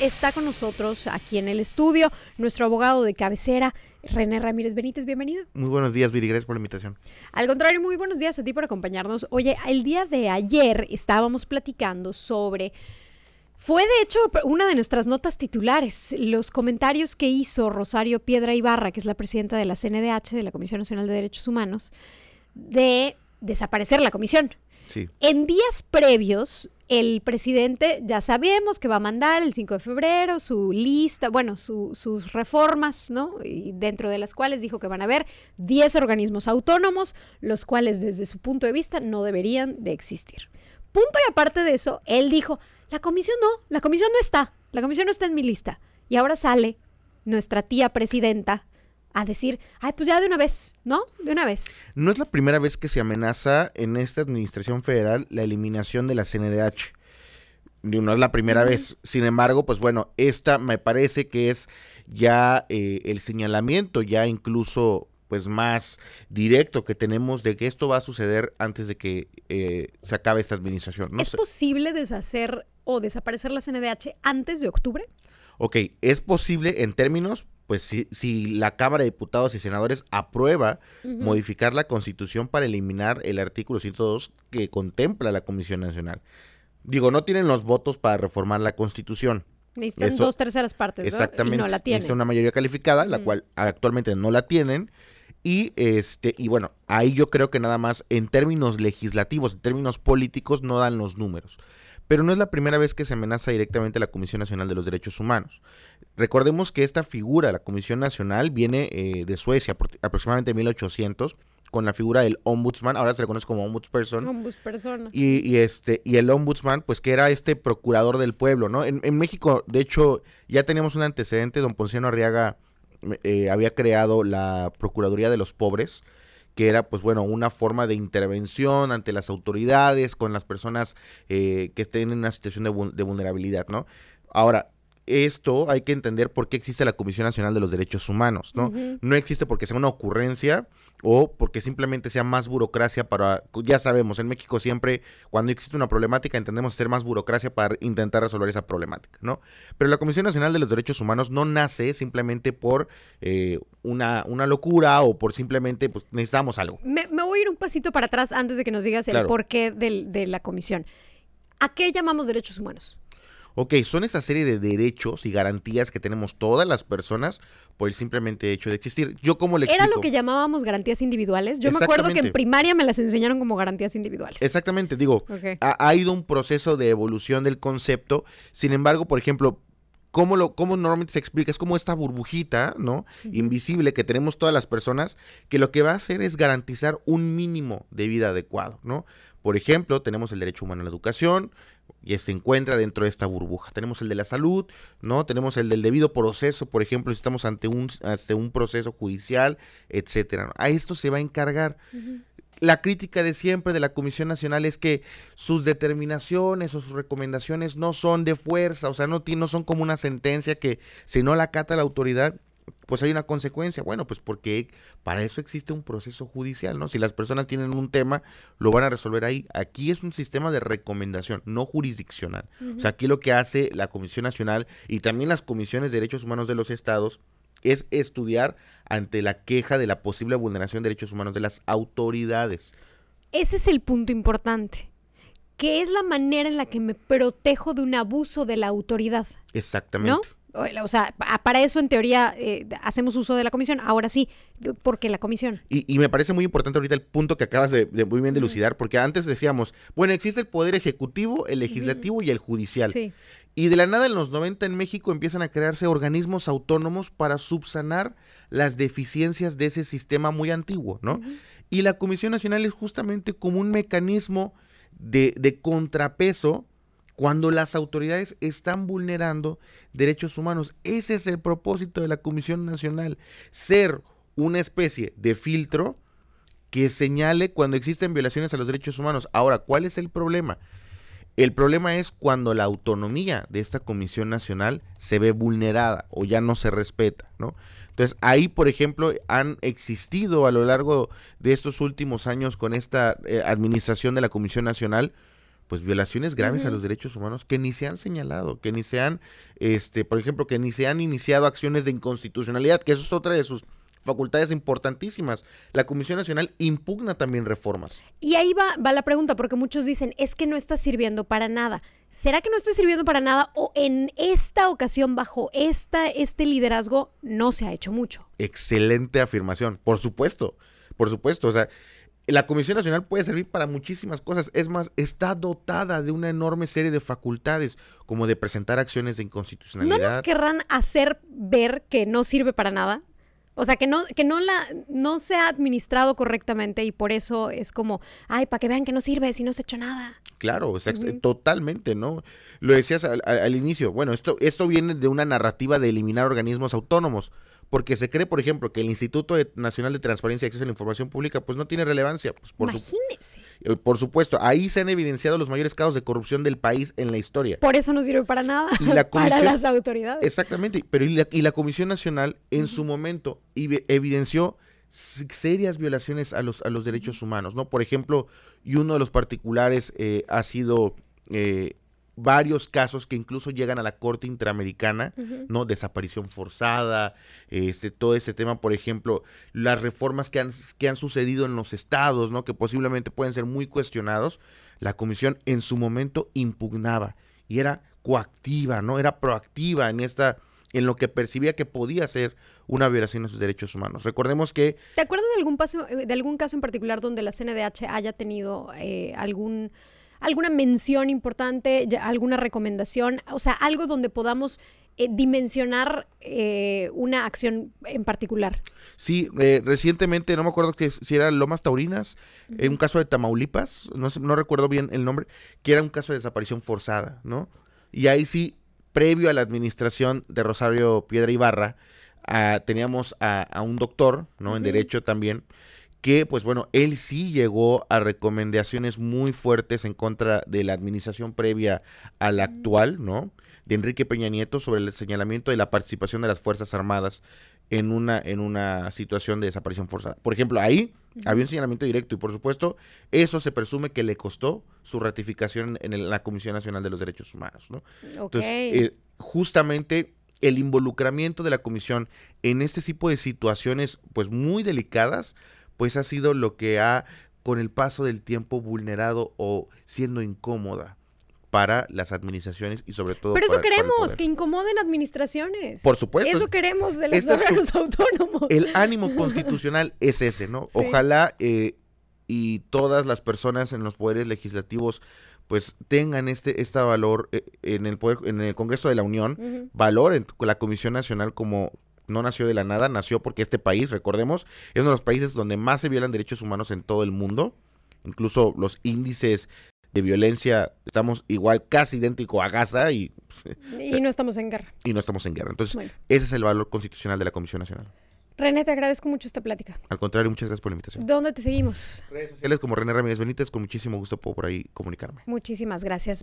está con nosotros aquí en el estudio nuestro abogado de cabecera, René Ramírez Benítez. Bienvenido. Muy buenos días, Viri. Gracias por la invitación. Al contrario, muy buenos días a ti por acompañarnos. Oye, el día de ayer estábamos platicando sobre... Fue de hecho una de nuestras notas titulares, los comentarios que hizo Rosario Piedra Ibarra, que es la presidenta de la CNDH, de la Comisión Nacional de Derechos Humanos, de desaparecer la comisión. En días previos, el presidente ya sabemos que va a mandar el 5 de febrero su lista, bueno, sus reformas, ¿no? Y dentro de las cuales dijo que van a haber 10 organismos autónomos, los cuales desde su punto de vista no deberían de existir. Punto y aparte de eso, él dijo, la comisión no, la comisión no está, la comisión no está en mi lista. Y ahora sale nuestra tía presidenta a decir, ay, pues ya de una vez, ¿no? De una vez. No es la primera vez que se amenaza en esta administración federal la eliminación de la CNDH. No es la primera vez. Sin embargo, pues bueno, esta me parece que es ya eh, el señalamiento, ya incluso pues más directo que tenemos de que esto va a suceder antes de que eh, se acabe esta administración. ¿Es posible deshacer o desaparecer la CNDH antes de octubre? Ok, es posible en términos, pues si, si la Cámara de Diputados y Senadores aprueba modificar la Constitución para eliminar el artículo 102 que contempla la Comisión Nacional. Digo, no tienen los votos para reformar la Constitución. Necesitan dos terceras partes, Exactamente. Y no la tienen. Necesitan una mayoría calificada, la cual actualmente no la tienen. Y este, y bueno, ahí yo creo que nada más en términos legislativos, en términos políticos, no dan los números. Pero no es la primera vez que se amenaza directamente a la Comisión Nacional de los Derechos Humanos. Recordemos que esta figura, la Comisión Nacional, viene eh, de Suecia, aproximadamente 1800, con la figura del ombudsman, ahora se le conoce como ombudsperson. Ombudsperson. Y, y, este, y el ombudsman, pues que era este procurador del pueblo, ¿no? En, en México, de hecho, ya teníamos un antecedente, don Ponciano Arriaga eh, había creado la Procuraduría de los Pobres, que era, pues bueno, una forma de intervención ante las autoridades, con las personas eh, que estén en una situación de, de vulnerabilidad, ¿no? Ahora, esto hay que entender por qué existe la Comisión Nacional de los Derechos Humanos, ¿no? No existe porque sea una ocurrencia o porque simplemente sea más burocracia para, ya sabemos, en México siempre cuando existe una problemática entendemos hacer más burocracia para intentar resolver esa problemática, ¿no? Pero la Comisión Nacional de los Derechos Humanos no nace simplemente por eh, una, una locura o por simplemente, pues necesitamos algo. Me, voy a ir un pasito para atrás antes de que nos digas el porqué de la comisión. ¿A qué llamamos derechos humanos? Ok, son esa serie de derechos y garantías que tenemos todas las personas por el simplemente hecho de existir. Yo como le Era lo que llamábamos garantías individuales. Yo me acuerdo que en primaria me las enseñaron como garantías individuales. Exactamente, digo, ha, ido un proceso de evolución del concepto. Sin embargo, por ejemplo, ¿Cómo, lo, ¿Cómo normalmente se explica? Es como esta burbujita, ¿no? Invisible que tenemos todas las personas, que lo que va a hacer es garantizar un mínimo de vida adecuado, ¿no? Por ejemplo, tenemos el derecho humano a la educación, y se encuentra dentro de esta burbuja. Tenemos el de la salud, ¿no? Tenemos el del debido proceso, por ejemplo, si estamos ante un, ante un proceso judicial, etcétera. A esto se va a encargar. La crítica de siempre de la Comisión Nacional es que sus determinaciones o sus recomendaciones no son de fuerza, o sea, no, no son como una sentencia que si no la acata la autoridad, pues hay una consecuencia. Bueno, pues porque para eso existe un proceso judicial, ¿no? Si las personas tienen un tema, lo van a resolver ahí. Aquí es un sistema de recomendación, no jurisdiccional. O sea, aquí lo que hace la Comisión Nacional y también las comisiones de derechos humanos de los estados es estudiar ante la queja de la posible vulneración de derechos humanos de las autoridades. Ese es el punto importante que es la manera en la que me protejo de un abuso de la autoridad. Exactamente. ¿no? O sea, para eso en teoría eh, hacemos uso de la comisión. Ahora sí, porque la comisión. Y, me parece muy importante ahorita el punto que acabas de, muy bien dilucidar, porque antes decíamos, bueno, existe el poder ejecutivo, el legislativo y el judicial. Y de la nada en los 90 en México empiezan a crearse organismos autónomos para subsanar las deficiencias de ese sistema muy antiguo, ¿no? Y la Comisión Nacional es justamente como un mecanismo de, de contrapeso cuando las autoridades están vulnerando derechos humanos. Ese es el propósito de la Comisión Nacional, ser una especie de filtro que señale cuando existen violaciones a los derechos humanos. Ahora, ¿cuál es el problema? El problema es cuando la autonomía de esta Comisión Nacional se ve vulnerada o ya no se respeta, ¿no? Entonces, ahí, por ejemplo, han existido a lo largo de estos últimos años con esta eh, administración de la Comisión Nacional pues violaciones graves a los derechos humanos que ni se han señalado, que ni se han, este, por ejemplo, que ni se han iniciado acciones de inconstitucionalidad, que eso es otra de sus facultades importantísimas. La Comisión Nacional impugna también reformas. Y ahí va, va la pregunta, porque muchos dicen, es que no está sirviendo para nada. ¿Será que no está sirviendo para nada o en esta ocasión, bajo esta, este liderazgo, no se ha hecho mucho? Excelente afirmación, por supuesto, por supuesto. O sea, la Comisión Nacional puede servir para muchísimas cosas. Es más, está dotada de una enorme serie de facultades, como de presentar acciones de inconstitucionalidad. ¿No nos querrán hacer ver que no sirve para nada? O sea, que no, que no la, no se ha administrado correctamente y por eso es como, ay, para que vean que no sirve si no se ha hecho nada. Claro, totalmente, ¿no? Lo decías al, al, inicio. Bueno, esto, esto viene de una narrativa de eliminar organismos autónomos porque se cree, por ejemplo, que el Instituto Nacional de Transparencia y Acceso a la Información Pública pues no tiene relevancia. Pues, por Imagínese. Eh, por supuesto, ahí se han evidenciado los mayores casos de corrupción del país en la historia. Por eso no sirve para nada, para las autoridades. Exactamente, pero y la, Comisión Nacional en su momento evidenció serias violaciones a los, a los derechos humanos, ¿no? Por ejemplo, y uno de los particulares eh, ha sido eh, varios casos que incluso llegan a la Corte Interamericana, ¿no? Desaparición forzada, este, todo ese tema, por ejemplo, las reformas que han, que han sucedido en los estados, ¿no? Que posiblemente pueden ser muy cuestionados, la comisión en su momento impugnaba y era coactiva, ¿no? Era proactiva en esta en lo que percibía que podía ser una violación de sus derechos humanos. Recordemos que... ¿Te acuerdas de algún, paso, de algún caso en particular donde la CNDH haya tenido eh, algún alguna mención importante, alguna recomendación, o sea, algo donde podamos eh, dimensionar eh, una acción en particular. Sí, eh, recientemente, no me acuerdo que si era Lomas Taurinas, en un caso de Tamaulipas, no, no recuerdo bien el nombre, que era un caso de desaparición forzada, ¿no? Y ahí sí, previo a la administración de Rosario Piedra Ibarra, ah, teníamos a, un doctor, ¿no? En Derecho también, que pues bueno, él sí llegó a recomendaciones muy fuertes en contra de la administración previa a la actual, ¿no? De Enrique Peña Nieto sobre el señalamiento de la participación de las Fuerzas Armadas en una, en una situación de desaparición forzada. Por ejemplo, ahí había un señalamiento directo y por supuesto eso se presume que le costó su ratificación en la Comisión Nacional de los Derechos Humanos, ¿no? Entonces, eh, justamente el involucramiento de la comisión en este tipo de situaciones pues muy delicadas pues ha sido lo que ha con el paso del tiempo vulnerado o siendo incómoda para las administraciones y sobre todo Pero eso queremos, que incomoden administraciones. Por supuesto. Eso queremos de los órganos autónomos. El ánimo constitucional es ese, ¿no? Ojalá eh, y todas las personas en los poderes legislativos pues tengan este, este valor eh, en el poder, en el Congreso de la Unión, valor en la Comisión Nacional como no nació de la nada, nació porque este país, recordemos, es uno de los países donde más se violan derechos humanos en todo el mundo. Incluso los índices de violencia estamos igual, casi idéntico a Gaza y... Y no estamos en guerra. Y no estamos en guerra. Entonces, ese es el valor constitucional de la Comisión Nacional. René, te agradezco mucho esta plática. Al contrario, muchas gracias por la invitación. ¿Dónde te seguimos? Redes sociales como René Ramírez Benítez, con muchísimo gusto puedo por ahí comunicarme. Muchísimas gracias.